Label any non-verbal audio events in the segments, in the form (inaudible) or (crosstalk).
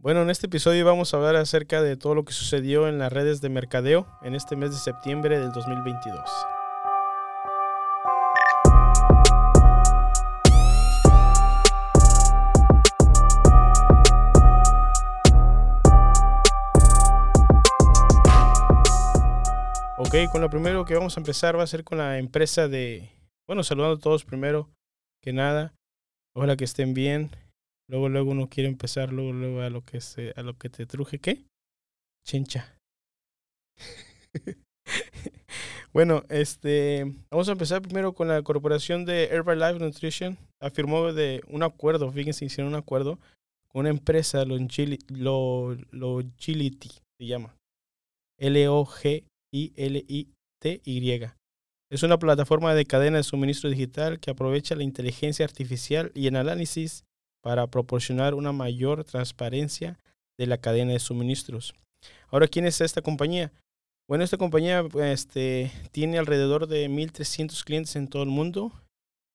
Bueno, en este episodio vamos a hablar acerca de todo lo que sucedió en las redes de mercadeo en este mes de septiembre del 2022. Ok, con lo primero que vamos a empezar va a ser con la empresa de, bueno, saludando a todos primero que nada. Ojalá que estén bien. Luego, luego uno quiere empezar, luego, luego a lo que se, a lo que te truje, ¿qué? Chincha. (laughs) bueno, este, vamos a empezar primero con la corporación de Herbalife Nutrition. Afirmó de un acuerdo, fíjense, hicieron un acuerdo con una empresa, Logility, se llama. L-O-G-I-L-I-T-Y. Es una plataforma de cadena de suministro digital que aprovecha la inteligencia artificial y el análisis para proporcionar una mayor transparencia de la cadena de suministros. Ahora, ¿quién es esta compañía? Bueno, esta compañía este, tiene alrededor de 1.300 clientes en todo el mundo.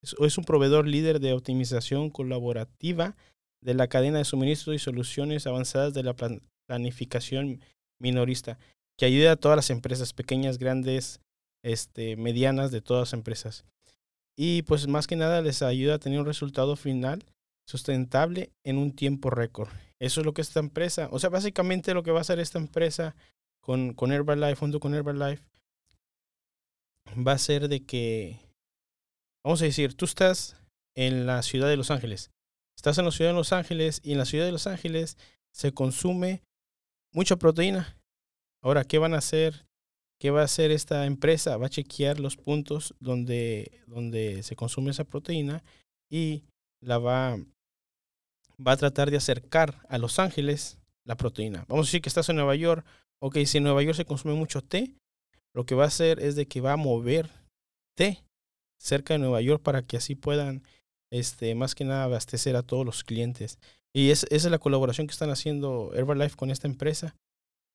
Es, un proveedor líder de optimización colaborativa de la cadena de suministros y soluciones avanzadas de la planificación minorista, que ayuda a todas las empresas, pequeñas, grandes, este, medianas, de todas las empresas. Y pues más que nada les ayuda a tener un resultado final sustentable en un tiempo récord. Eso es lo que esta empresa, o sea, básicamente lo que va a hacer esta empresa con, con Herbalife, junto con Herbalife, va a ser de que, vamos a decir, tú estás en la ciudad de Los Ángeles. Estás en la ciudad de Los Ángeles y en la ciudad de Los Ángeles se consume mucha proteína. Ahora, ¿qué van a hacer? ¿Qué va a hacer esta empresa? Va a chequear los puntos donde, donde se consume esa proteína y la va, va a tratar de acercar a Los Ángeles la proteína. Vamos a decir que estás en Nueva York. Ok, si en Nueva York se consume mucho té, lo que va a hacer es de que va a mover té cerca de Nueva York para que así puedan, este, más que nada, abastecer a todos los clientes. Y es, esa es la colaboración que están haciendo Herbalife con esta empresa,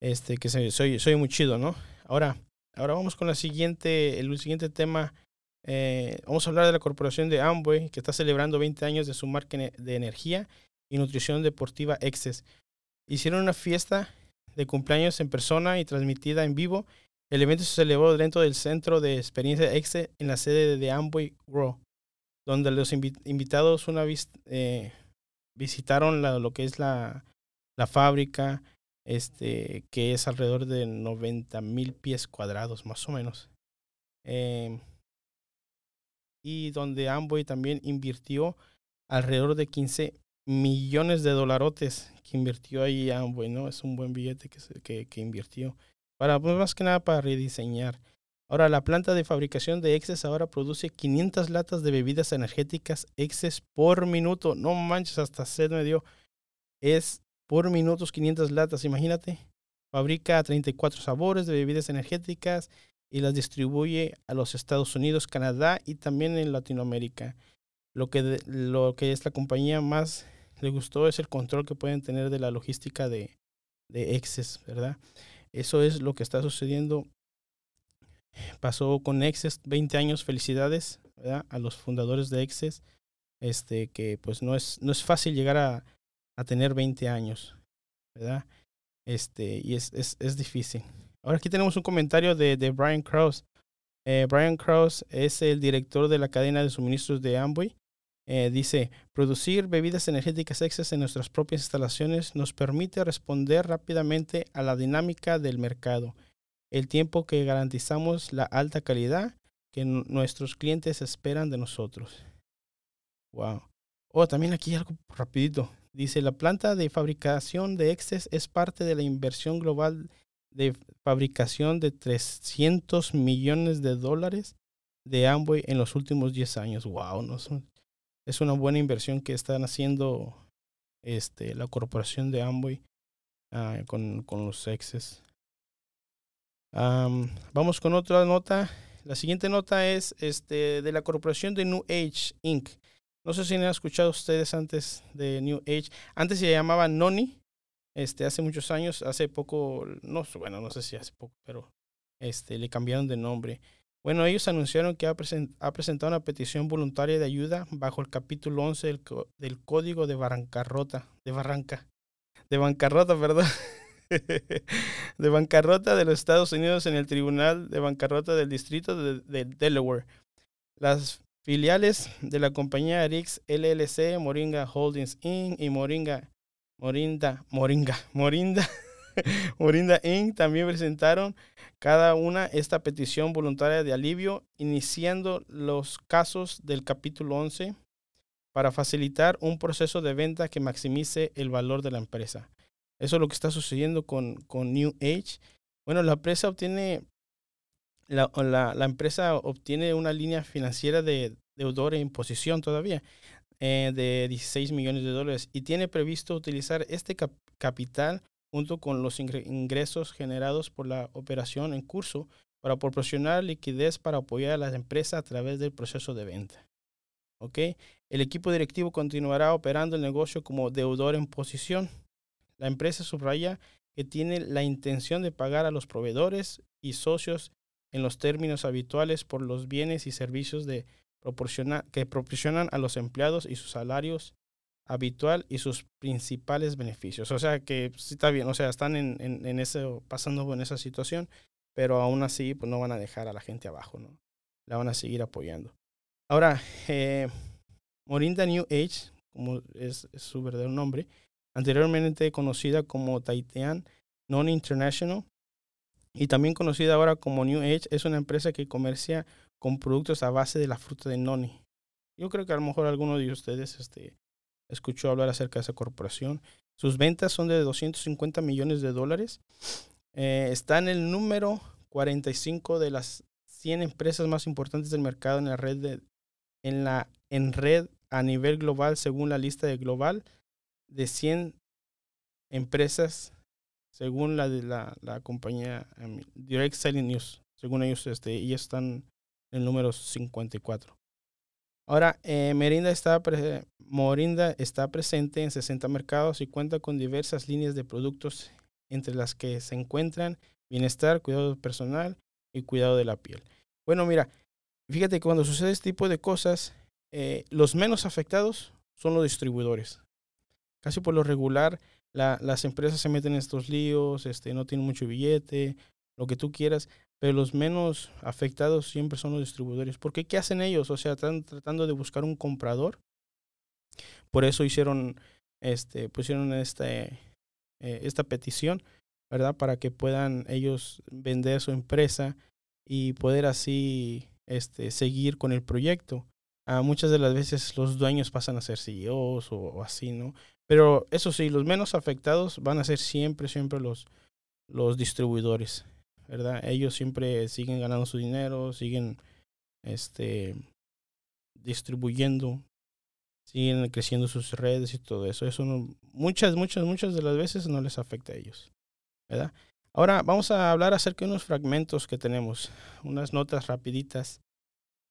este, que soy, soy muy chido, ¿no? Ahora, ahora vamos con la siguiente, el siguiente tema eh, vamos a hablar de la corporación de Amway, que está celebrando 20 años de su marca de energía y nutrición deportiva Excess. Hicieron una fiesta de cumpleaños en persona y transmitida en vivo. El evento se celebró dentro del centro de experiencia Excess en la sede de Amway Grow, donde los invitados una vez eh, visitaron lo que es la, la fábrica, este, que es alrededor de 90 mil pies cuadrados, más o menos. Eh, y donde Amway también invirtió alrededor de 15 millones de dolarotes que invirtió ahí Amway, ¿no? Es un buen billete que, que, que invirtió. Para, pues más que nada para rediseñar. Ahora, la planta de fabricación de Excess ahora produce 500 latas de bebidas energéticas Excess por minuto. No manches, hasta sed me dio. Es por minutos 500 latas, imagínate. Fabrica 34 sabores de bebidas energéticas y las distribuye a los Estados Unidos, Canadá y también en Latinoamérica. Lo que, lo que es la compañía más le gustó es el control que pueden tener de la logística de, de Excess, ¿verdad? Eso es lo que está sucediendo. Pasó con Excess 20 años, felicidades ¿verdad? a los fundadores de Excess, este, que pues no es, no es fácil llegar a, a tener 20 años, ¿verdad? Este, y es, es, es difícil. Ahora aquí tenemos un comentario de, de Brian Krause. Eh, Brian Krause es el director de la cadena de suministros de Amway. Eh, dice, producir bebidas energéticas extras en nuestras propias instalaciones nos permite responder rápidamente a la dinámica del mercado, el tiempo que garantizamos la alta calidad que nuestros clientes esperan de nosotros. Wow. Oh, también aquí algo rapidito. Dice, la planta de fabricación de Excess es parte de la inversión global de fabricación de 300 millones de dólares de Amway en los últimos 10 años. Wow, no es, una buena inversión que están haciendo este, la corporación de Amway uh, con, con, los exes. Um, vamos con otra nota. La siguiente nota es este, de la corporación de New Age Inc. No sé si han escuchado ustedes antes de New Age. Antes se llamaba Noni, este, hace muchos años, hace poco, no, bueno, no sé si hace poco, pero este, le cambiaron de nombre. Bueno, ellos anunciaron que ha, presentado una petición voluntaria de ayuda bajo el capítulo 11 del, del Código de Barrancarrota, de Barranca, de bancarrota, perdón. (laughs) de bancarrota de los Estados Unidos en el Tribunal de Bancarrota del Distrito de, Delaware. Las filiales de la compañía Rix LLC, Moringa Holdings Inc. y Moringa, Morinda, Moringa, Morinda, (laughs) (laughs) Morinda Inc. también presentaron cada una esta petición voluntaria de alivio, iniciando los casos del capítulo 11 para facilitar un proceso de venta que maximice el valor de la empresa. Eso es lo que está sucediendo con, con New Age. Bueno, la empresa obtiene, la, la, empresa obtiene una línea financiera de deudor en posición todavía eh, de 16 millones de dólares y tiene previsto utilizar este capital junto con los ingresos generados por la operación en curso para proporcionar liquidez para apoyar a las empresas a través del proceso de venta. ¿Okay? El equipo directivo continuará operando el negocio como deudor en posición. La empresa subraya que tiene la intención de pagar a los proveedores y socios en los términos habituales por los bienes y servicios de que proporcionan a los empleados y sus salarios habitual y sus principales beneficios. O sea que sí está bien, o sea, están en, en, eso, pasando en esa situación, pero aún así pues no van a dejar a la gente abajo, ¿no? La van a seguir apoyando. Ahora, eh, Morinda New Age, como es, su verdadero nombre, anteriormente conocida como Taitean Non International y también conocida ahora como New Age, es una empresa que comercia con productos a base de la fruta de noni. Yo creo que a lo mejor alguno de ustedes este, escuchó hablar acerca de esa corporación. Sus ventas son de 250 millones de dólares. Eh, está en el número 45 de las 100 empresas más importantes del mercado en la red de, red a nivel global según la lista de global de 100 empresas según la de la, compañía Direct Selling News según ellos este y están en el número 54 Ahora, eh, Merinda está Morinda está presente en 60 mercados y cuenta con diversas líneas de productos entre las que se encuentran bienestar, cuidado personal y cuidado de la piel. Bueno, mira, fíjate que cuando sucede este tipo de cosas, eh, los menos afectados son los distribuidores. Casi por lo regular, las empresas se meten en estos líos, este, no tienen mucho billete, lo que tú quieras, pero los menos afectados siempre son los distribuidores. Porque ¿qué hacen ellos? O sea, están tratando de buscar un comprador. Por eso hicieron, este, pusieron este, eh, esta petición, ¿verdad? Para que puedan ellos vender su empresa y poder así este, seguir con el proyecto. Ah, muchas de las veces los dueños pasan a ser CEOs o, o, así, ¿no? Pero eso sí, los menos afectados van a ser siempre, siempre los, los distribuidores. ¿Verdad? Ellos siempre siguen ganando su dinero, siguen este, distribuyendo, siguen creciendo sus redes y todo eso. Eso no, muchas, muchas, muchas de las veces no les afecta a ellos, ¿verdad? Ahora vamos a hablar acerca de unos fragmentos que tenemos, unas notas rapiditas.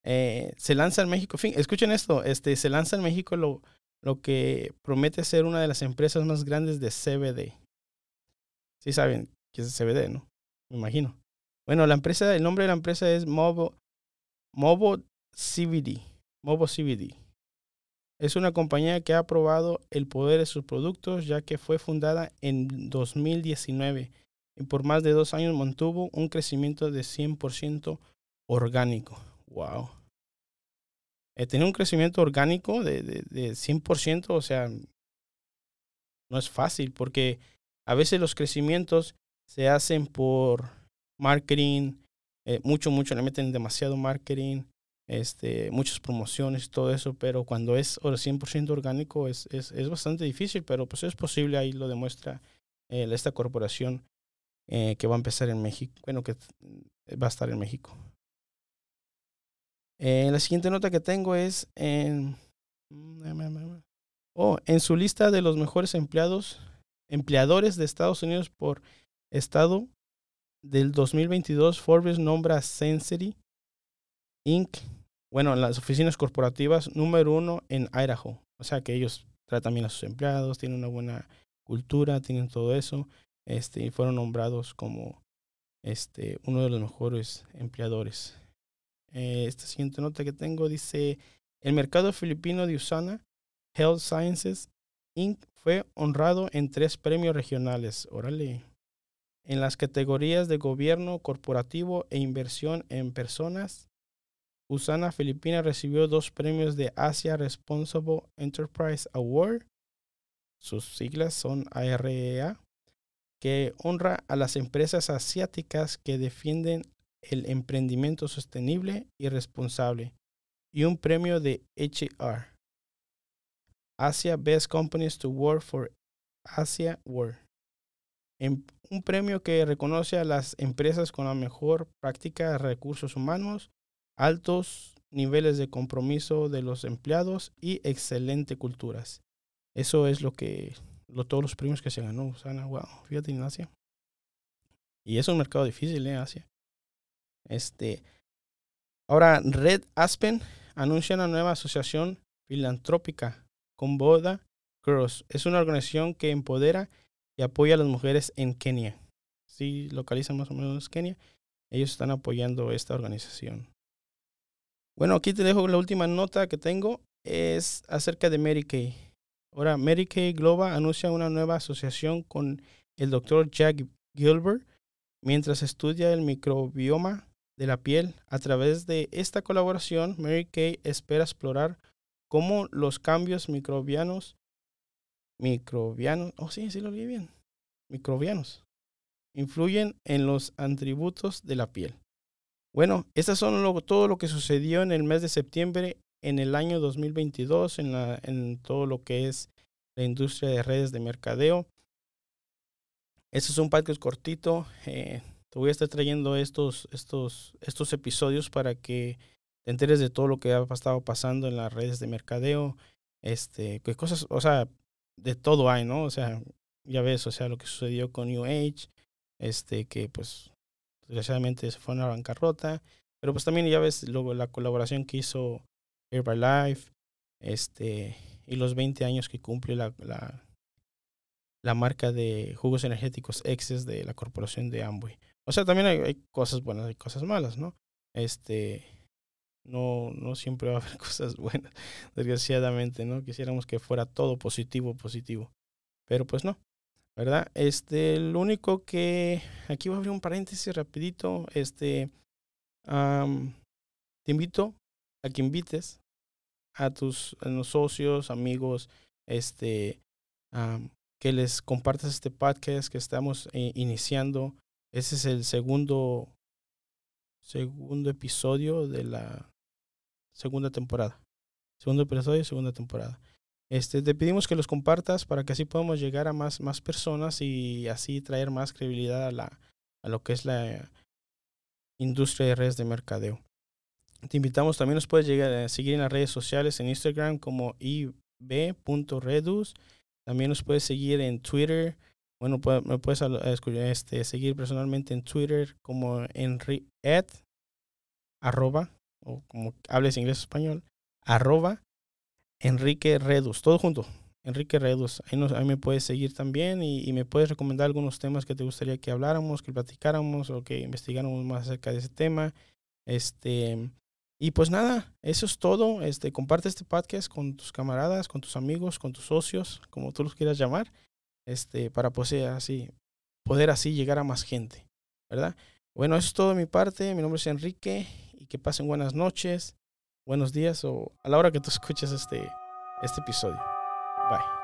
Eh, se lanza en México, fin, escuchen esto, este, se lanza en México lo, lo que promete ser una de las empresas más grandes de CBD. Sí saben qué es CBD, ¿no? Me imagino. Bueno, la empresa, el nombre de la empresa es Mobo, Mobo CBD. Mobo CBD. Es una compañía que ha probado el poder de sus productos ya que fue fundada en 2019 y por más de dos años mantuvo un crecimiento de 100% orgánico. ¡Wow! Eh, tener un crecimiento orgánico de, de, de 100%, o sea, no es fácil porque a veces los crecimientos se hacen por marketing, eh, mucho, mucho, le meten demasiado marketing, este, muchas promociones, todo eso, pero cuando es 100% orgánico es, es, es, bastante difícil, pero pues es posible, ahí lo demuestra eh, esta corporación eh, que va a empezar en México, bueno, que va a estar en México. la siguiente nota que tengo es en, oh, en su lista de los mejores empleados, empleadores de Estados Unidos por estado del 2022, Forbes nombra a Sensory Inc., bueno, en las oficinas corporativas número uno en Idaho. O sea que ellos tratan bien a sus empleados, tienen una buena cultura, tienen todo eso. Este, y fueron nombrados como este, uno de los mejores empleadores. Eh, esta siguiente nota que tengo dice, el mercado filipino de Usana Health Sciences Inc. fue honrado en tres premios regionales. Órale. En las categorías de gobierno corporativo e inversión en personas, Usana Filipina recibió dos premios de Asia Responsible Enterprise Award. Sus siglas son AREA, e que honra a las empresas asiáticas que defienden el emprendimiento sostenible y responsable, y un premio de HR. Asia Best Companies to Work for Asia World. Un premio que reconoce a las empresas con la mejor práctica de recursos humanos, altos niveles de compromiso de los empleados y excelente culturas. Eso es lo que todos los premios que se ganó. Wow, fíjate en Asia. Y es un mercado difícil, ¿eh? Asia. Este, ahora, Red Aspen anuncia una nueva asociación filantrópica con Boda Girls. Es una organización que empodera y apoya a las mujeres en Kenia. Si localizan más o menos Kenia, ellos están apoyando esta organización. Bueno, aquí te dejo la última nota que tengo. Es acerca de Mary Kay. Ahora, Mary Kay Global anuncia una nueva asociación con el doctor Jack Gilbert mientras estudia el microbioma de la piel. A través de esta colaboración, Mary Kay espera explorar cómo los cambios microbianos, microbianos, oh sí, sí lo vi bien, microbianos, influyen en los atributos de la piel. Bueno, estas son todo lo que sucedió en el mes de septiembre en el año 2022 en, la, en todo lo que es la industria de redes de mercadeo. Este es un podcast cortito. Eh, te voy a estar trayendo estos, estos, estos episodios para que te enteres de todo lo que ha estado pasando en las redes de mercadeo. Este, que cosas, o sea, de todo hay, ¿no? O sea, ya ves, o sea, lo que sucedió con New Age, este, que pues desgraciadamente se fue a una bancarrota. Pero pues también ya ves luego la colaboración que hizo Herbalife, este, y los 20 años que cumple la, la, la marca de jugos energéticos Exes de la corporación de Amway. O sea, también hay, cosas buenas y cosas malas, ¿no? Este, no, no siempre va a haber (laughs) cosas buenas, desgraciadamente, ¿no? Quisiéramos que fuera todo positivo, positivo. Pero pues no, ¿verdad? Este, lo único que, aquí voy a abrir un paréntesis rapidito, este, te invito a que invites a tus socios, amigos, este, que les compartas este podcast que estamos eh, iniciando. Ese es el segundo, segundo episodio de la segunda temporada. Segundo episodio, segunda temporada. Este, te pedimos que los compartas para que así podamos llegar a más, más personas y así traer más credibilidad a, la, a lo que es la industria de redes de mercadeo. Te invitamos, también nos puedes llegar a seguir en las redes sociales, en Instagram como ib.redus. También nos puedes seguir en Twitter. Bueno, me puedes este, seguir personalmente en Twitter como enri arroba, o como hables inglés o español, arroba Enrique Redus, todo junto. Enrique Redus, ahí, nos, ahí me puedes seguir también y, y, me puedes recomendar algunos temas que te gustaría que habláramos, que platicáramos o que investigáramos más acerca de ese tema. Este, y pues nada, eso es todo. Este, comparte este podcast con tus camaradas, con tus amigos, con tus socios, como tú los quieras llamar, este, para poder así, poder así llegar a más gente, ¿verdad? Bueno, eso es todo de mi parte. Mi nombre es Enrique que pasen buenas noches, buenos días o a la hora que tú (laughs) escuches este, este episodio. Bye.